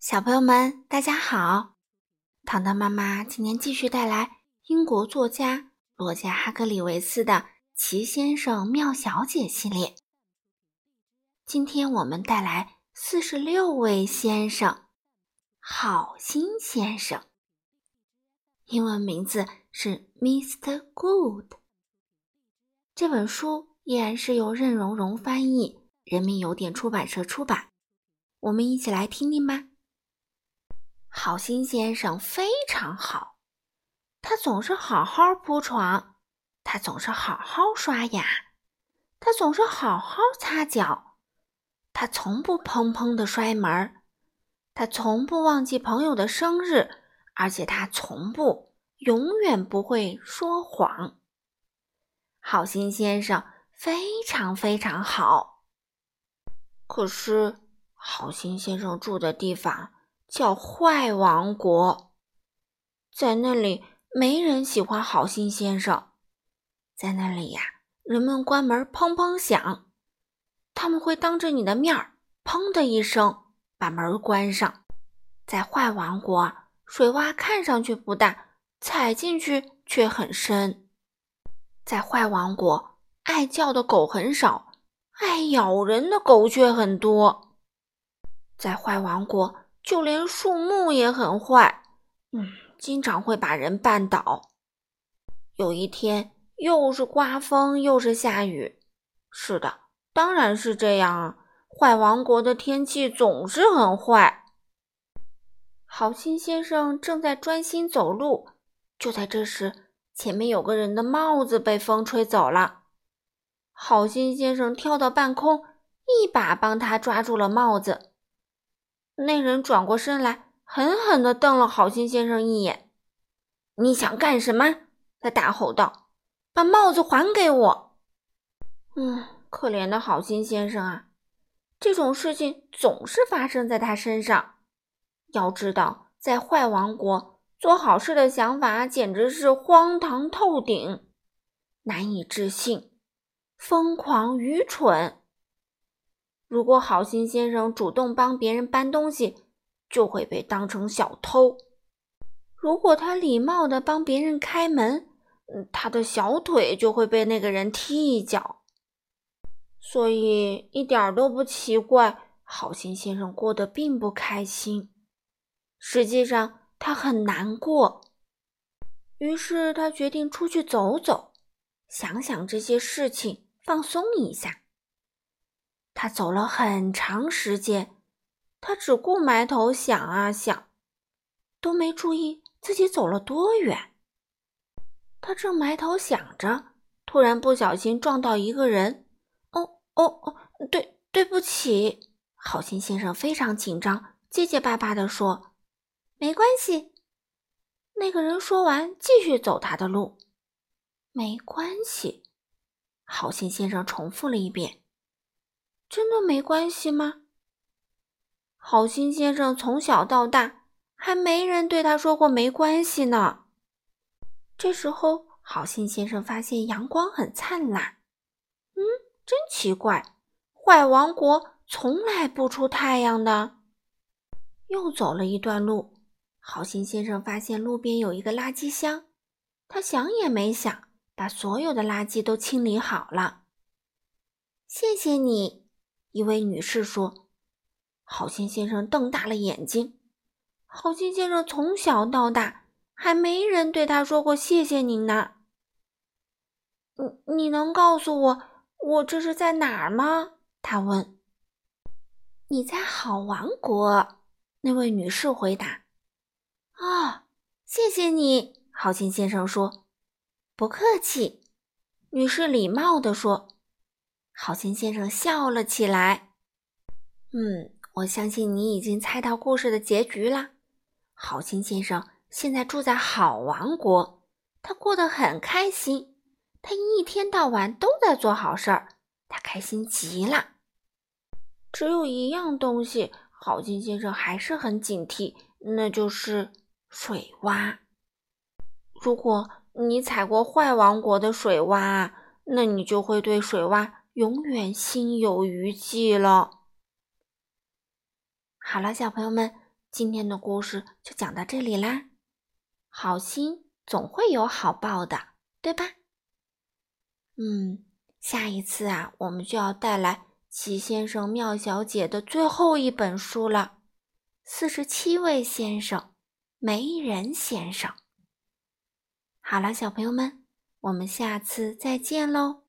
小朋友们，大家好！糖糖妈妈今天继续带来英国作家罗杰·哈格里维斯的《奇先生妙小姐》系列。今天我们带来四十六位先生，好心先生，英文名字是 Mr. Good。这本书依然是由任溶溶翻译，人民邮电出版社出版。我们一起来听听吧。好心先生非常好，他总是好好铺床，他总是好好刷牙，他总是好好擦脚，他从不砰砰的摔门儿，他从不忘记朋友的生日，而且他从不、永远不会说谎。好心先生非常非常好，可是好心先生住的地方。叫坏王国，在那里没人喜欢好心先生。在那里呀，人们关门砰砰响，他们会当着你的面儿砰的一声把门关上。在坏王国，水洼看上去不大，踩进去却很深。在坏王国，爱叫的狗很少，爱咬人的狗却很多。在坏王国。就连树木也很坏，嗯，经常会把人绊倒。有一天，又是刮风又是下雨。是的，当然是这样啊！坏王国的天气总是很坏。好心先生正在专心走路，就在这时，前面有个人的帽子被风吹走了。好心先生跳到半空，一把帮他抓住了帽子。那人转过身来，狠狠地瞪了好心先生一眼。“你想干什么？”他大吼道，“把帽子还给我！”嗯，可怜的好心先生啊，这种事情总是发生在他身上。要知道，在坏王国做好事的想法简直是荒唐透顶，难以置信，疯狂愚蠢。如果好心先生主动帮别人搬东西，就会被当成小偷；如果他礼貌地帮别人开门，他的小腿就会被那个人踢一脚。所以一点都不奇怪，好心先生过得并不开心。实际上，他很难过。于是他决定出去走走，想想这些事情，放松一下。他走了很长时间，他只顾埋头想啊想，都没注意自己走了多远。他正埋头想着，突然不小心撞到一个人。哦哦哦，对，对不起，好心先生非常紧张，结结巴巴地说：“没关系。”那个人说完，继续走他的路。没关系，好心先生重复了一遍。真的没关系吗？好心先生从小到大还没人对他说过没关系呢。这时候，好心先生发现阳光很灿烂。嗯，真奇怪，坏王国从来不出太阳的。又走了一段路，好心先生发现路边有一个垃圾箱，他想也没想，把所有的垃圾都清理好了。谢谢你。一位女士说：“好心先生瞪大了眼睛。好心先生从小到大还没人对他说过谢谢您呢。你你能告诉我我这是在哪儿吗？”他问。“你在好王国。”那位女士回答。“啊，谢谢你。”好心先生说。“不客气。”女士礼貌地说。好心先生笑了起来。嗯，我相信你已经猜到故事的结局了。好心先生现在住在好王国，他过得很开心。他一天到晚都在做好事儿，他开心极了。只有一样东西，好心先生还是很警惕，那就是水洼。如果你踩过坏王国的水洼，那你就会对水洼。永远心有余悸了。好了，小朋友们，今天的故事就讲到这里啦。好心总会有好报的，对吧？嗯，下一次啊，我们就要带来齐先生、妙小姐的最后一本书了，《四十七位先生，没人先生》。好了，小朋友们，我们下次再见喽。